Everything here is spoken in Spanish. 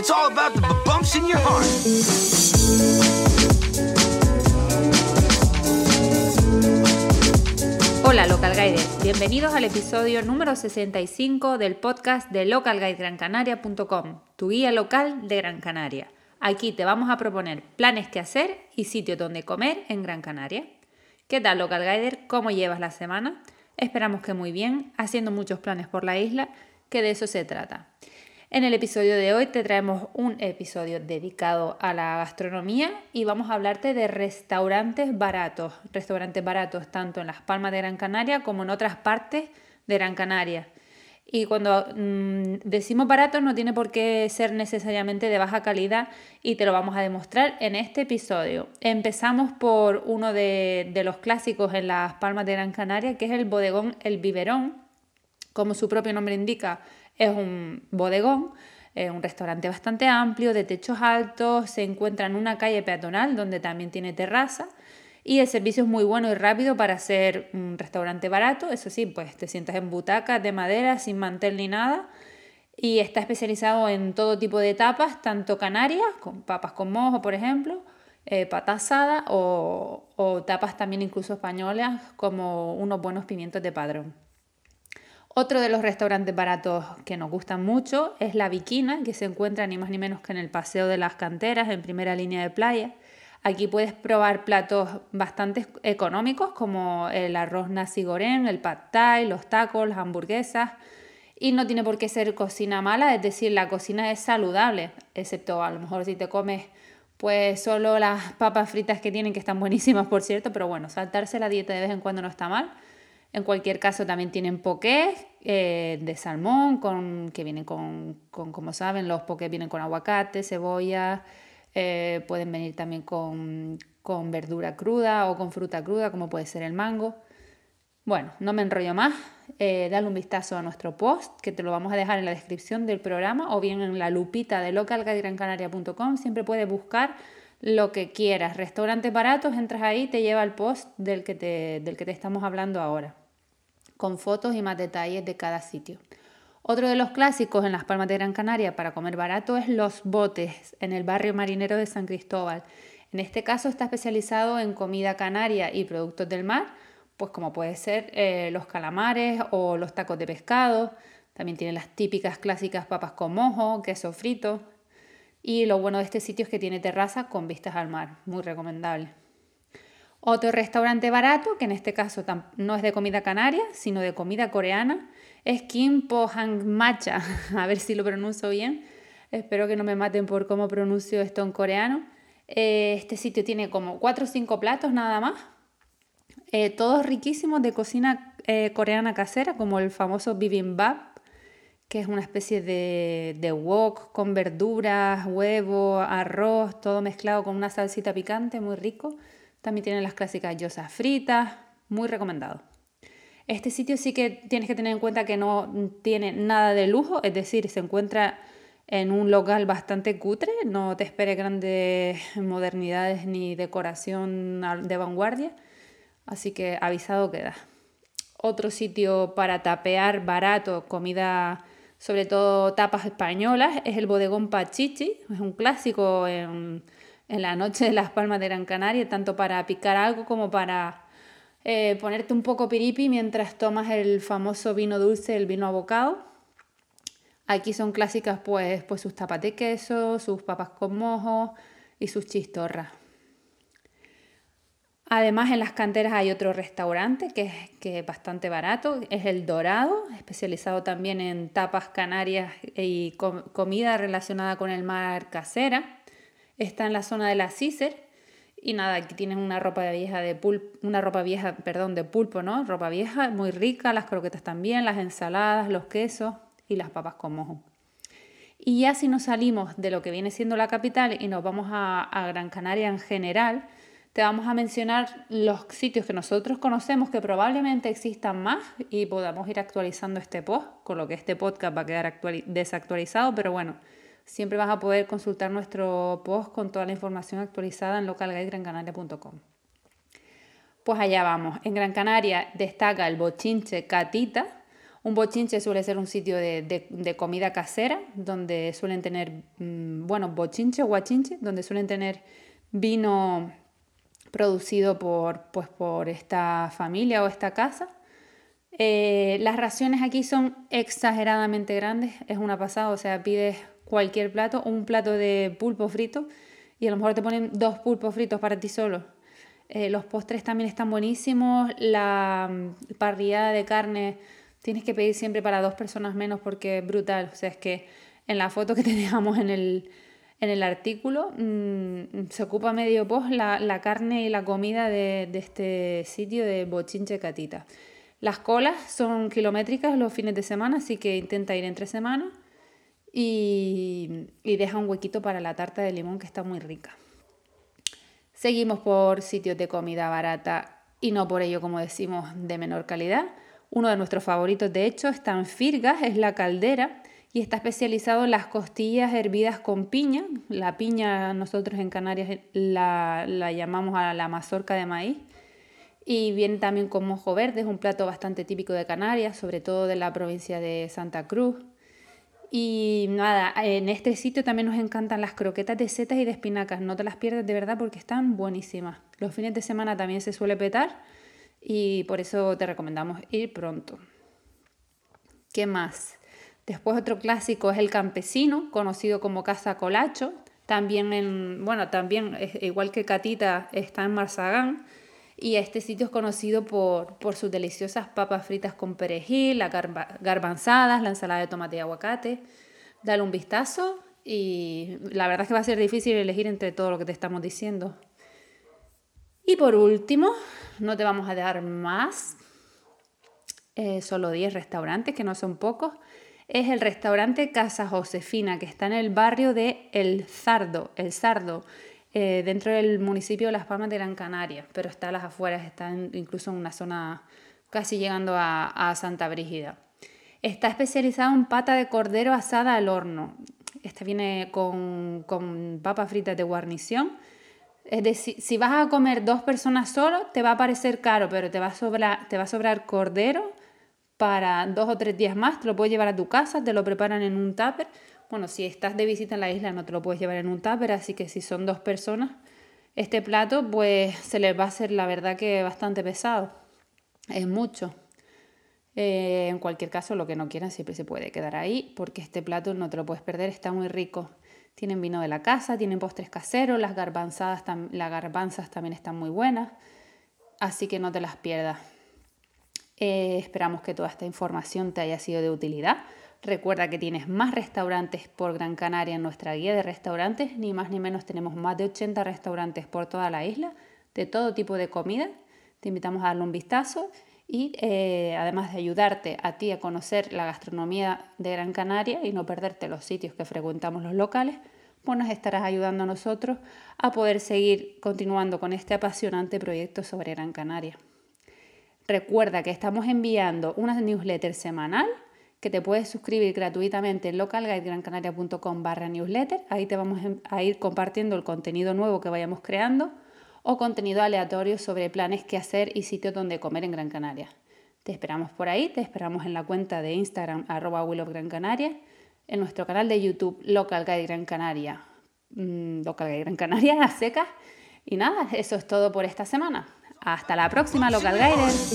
It's all about bumps in your heart. Hola Local Guides, bienvenidos al episodio número 65 del podcast de localguidegrancanaria.com, tu guía local de Gran Canaria. Aquí te vamos a proponer planes que hacer y sitios donde comer en Gran Canaria. ¿Qué tal Local Guider? ¿Cómo llevas la semana? Esperamos que muy bien, haciendo muchos planes por la isla, que de eso se trata. En el episodio de hoy te traemos un episodio dedicado a la gastronomía y vamos a hablarte de restaurantes baratos, restaurantes baratos tanto en las Palmas de Gran Canaria como en otras partes de Gran Canaria. Y cuando mm, decimos baratos no tiene por qué ser necesariamente de baja calidad y te lo vamos a demostrar en este episodio. Empezamos por uno de, de los clásicos en las Palmas de Gran Canaria, que es el bodegón El Biberón. Como su propio nombre indica, es un bodegón, un restaurante bastante amplio, de techos altos, se encuentra en una calle peatonal donde también tiene terraza y el servicio es muy bueno y rápido para ser un restaurante barato. Eso sí, pues te sientas en butacas de madera, sin mantel ni nada. Y está especializado en todo tipo de tapas, tanto canarias, con papas con mojo, por ejemplo, eh, pata asada o, o tapas también incluso españolas, como unos buenos pimientos de padrón. Otro de los restaurantes baratos que nos gustan mucho es La Viquina, que se encuentra ni más ni menos que en el Paseo de las Canteras, en primera línea de playa. Aquí puedes probar platos bastante económicos como el arroz nasi goreng, el pad thai, los tacos, las hamburguesas. Y no tiene por qué ser cocina mala, es decir, la cocina es saludable, excepto a lo mejor si te comes pues solo las papas fritas que tienen, que están buenísimas por cierto, pero bueno, saltarse la dieta de vez en cuando no está mal. En cualquier caso, también tienen poqués eh, de salmón, con, que vienen con, como saben, los poqués vienen con aguacate, cebolla, eh, pueden venir también con, con verdura cruda o con fruta cruda, como puede ser el mango. Bueno, no me enrollo más. Eh, dale un vistazo a nuestro post, que te lo vamos a dejar en la descripción del programa o bien en la lupita de localguidegrancanaria.com. Siempre puedes buscar lo que quieras. Restaurantes baratos, entras ahí, te lleva al post del que te, del que te estamos hablando ahora con fotos y más detalles de cada sitio. Otro de los clásicos en las Palmas de Gran Canaria para comer barato es Los Botes, en el barrio marinero de San Cristóbal. En este caso está especializado en comida canaria y productos del mar, pues como puede ser eh, los calamares o los tacos de pescado. También tiene las típicas clásicas papas con mojo, queso frito. Y lo bueno de este sitio es que tiene terraza con vistas al mar, muy recomendable. Otro restaurante barato, que en este caso no es de comida canaria, sino de comida coreana, es Kim Po Hang Macha. A ver si lo pronuncio bien. Espero que no me maten por cómo pronuncio esto en coreano. Eh, este sitio tiene como 4 o 5 platos nada más. Eh, todos riquísimos de cocina eh, coreana casera, como el famoso bibimbap, que es una especie de, de wok con verduras, huevo, arroz, todo mezclado con una salsita picante, muy rico. También tienen las clásicas yosas fritas, muy recomendado. Este sitio sí que tienes que tener en cuenta que no tiene nada de lujo, es decir, se encuentra en un local bastante cutre, no te esperes grandes modernidades ni decoración de vanguardia, así que avisado queda. Otro sitio para tapear barato, comida, sobre todo tapas españolas, es el bodegón Pachichi, es un clásico en en la noche de las Palmas de Gran Canaria, tanto para picar algo como para eh, ponerte un poco piripi mientras tomas el famoso vino dulce, el vino abocado. Aquí son clásicas pues, pues sus tapas de queso, sus papas con mojo y sus chistorras. Además, en las canteras hay otro restaurante que es, que bastante barato, es el Dorado, especializado también en tapas canarias y comida relacionada con el mar casera. Está en la zona de la Cicer y nada, aquí tienes una ropa vieja de pulpo, una ropa vieja, perdón, de pulpo, ¿no? Ropa vieja, muy rica, las croquetas también, las ensaladas, los quesos y las papas con mojo. Y ya si nos salimos de lo que viene siendo la capital y nos vamos a, a Gran Canaria en general, te vamos a mencionar los sitios que nosotros conocemos que probablemente existan más y podamos ir actualizando este post, con lo que este podcast va a quedar desactualizado, pero bueno, siempre vas a poder consultar nuestro post con toda la información actualizada en localguidegrancanaria.com. Pues allá vamos. En Gran Canaria destaca el bochinche Catita Un bochinche suele ser un sitio de, comida casera, donde suelen tener, mm, bueno, bochinche o guachinche, donde suelen tener vino producido por, pues, por esta familia o esta casa. Eh, las raciones aquí son exageradamente grandes, es una pasada, o sea, pides cualquier plato, un plato de pulpo frito y a lo mejor te ponen dos pulpos fritos para ti solo. Eh, los postres también están buenísimos, la mm, parrillada de carne tienes que pedir siempre para dos personas menos porque es brutal. O sea, es que en la foto que te dejamos en el, en el artículo mm, se ocupa medio post la, carne y la comida de, este sitio de Bochinche Catita. Las colas son kilométricas los fines de semana, así que intenta ir entre semanas y, y deja un huequito para la tarta de limón que está muy rica. Seguimos por sitios de comida barata y no por ello, como decimos, de menor calidad. Uno de nuestros favoritos, de hecho, está en Firgas, es la caldera y está especializado en las costillas hervidas con piña. La piña nosotros en Canarias la, llamamos a la mazorca de maíz. Y viene también con mojo verde, es un plato bastante típico de Canarias, sobre todo de la provincia de Santa Cruz. Y nada, en este sitio también nos encantan las croquetas de setas y de espinacas. No te las pierdas de verdad porque están buenísimas. Los fines de semana también se suele petar y por eso te recomendamos ir pronto. ¿Qué más? Después otro clásico es el campesino, conocido como Casa Colacho. También en, bueno, también igual que Catita está en Marzagán. Y este sitio es conocido por, por sus deliciosas papas fritas con perejil, las garbanzadas, la ensalada de tomate y aguacate. Dale un vistazo y la verdad es que va a ser difícil elegir entre todo lo que te estamos diciendo. Y por último, no te vamos a dar más, eh, solo 10 restaurantes, que no son pocos. Es el restaurante Casa Josefina, que está en el barrio de El Sardo, El Sardo, eh, dentro del municipio de Las Palmas de Gran Canaria, pero está a las afueras, está incluso en una zona casi llegando a, Santa Brígida. Está especializado en pata de cordero asada al horno. Este viene con, con papas fritas de guarnición es decir, si vas a comer dos personas solo, te va a parecer caro, pero te va a sobrar, te va a sobrar cordero para dos o tres días más. Te lo puedes llevar a tu casa, te lo preparan en un tupper. Bueno, si estás de visita en la isla no te lo puedes llevar en un tupper, así que si son dos personas, este plato pues se les va a hacer la verdad que bastante pesado. Es mucho. Eh, en cualquier caso, lo que no quieran siempre se puede quedar ahí porque este plato no te lo puedes perder, está muy rico. Tienen vino de la casa, tienen postres caseros, las garbanzas también están muy buenas, así que no te las pierdas. Eh, esperamos que toda esta información te haya sido de utilidad. Recuerda que tienes más restaurantes por Gran Canaria en nuestra guía de restaurantes, ni más ni menos tenemos más de 80 restaurantes por toda la isla, de todo tipo de comida. Te invitamos a darle un vistazo y eh, además de ayudarte a ti a conocer la gastronomía de Gran Canaria y no perderte los sitios que frecuentamos los locales, pues nos estarás ayudando a nosotros a poder seguir continuando con este apasionante proyecto sobre Gran Canaria. Recuerda que estamos enviando una newsletter semanal que te puedes suscribir gratuitamente en localguidegrancanaria.com barra newsletter. Ahí te vamos a ir compartiendo el contenido nuevo que vayamos creando o contenido aleatorio sobre planes que hacer y sitios donde comer en Gran Canaria. Te esperamos por ahí, te esperamos en la cuenta de Instagram arroba Gran Canaria, en nuestro canal de YouTube Local Guide Gran Canaria, mm, Local Guide Gran Canaria a secas. Y nada, eso es todo por esta semana. Hasta la próxima, Local Guiders.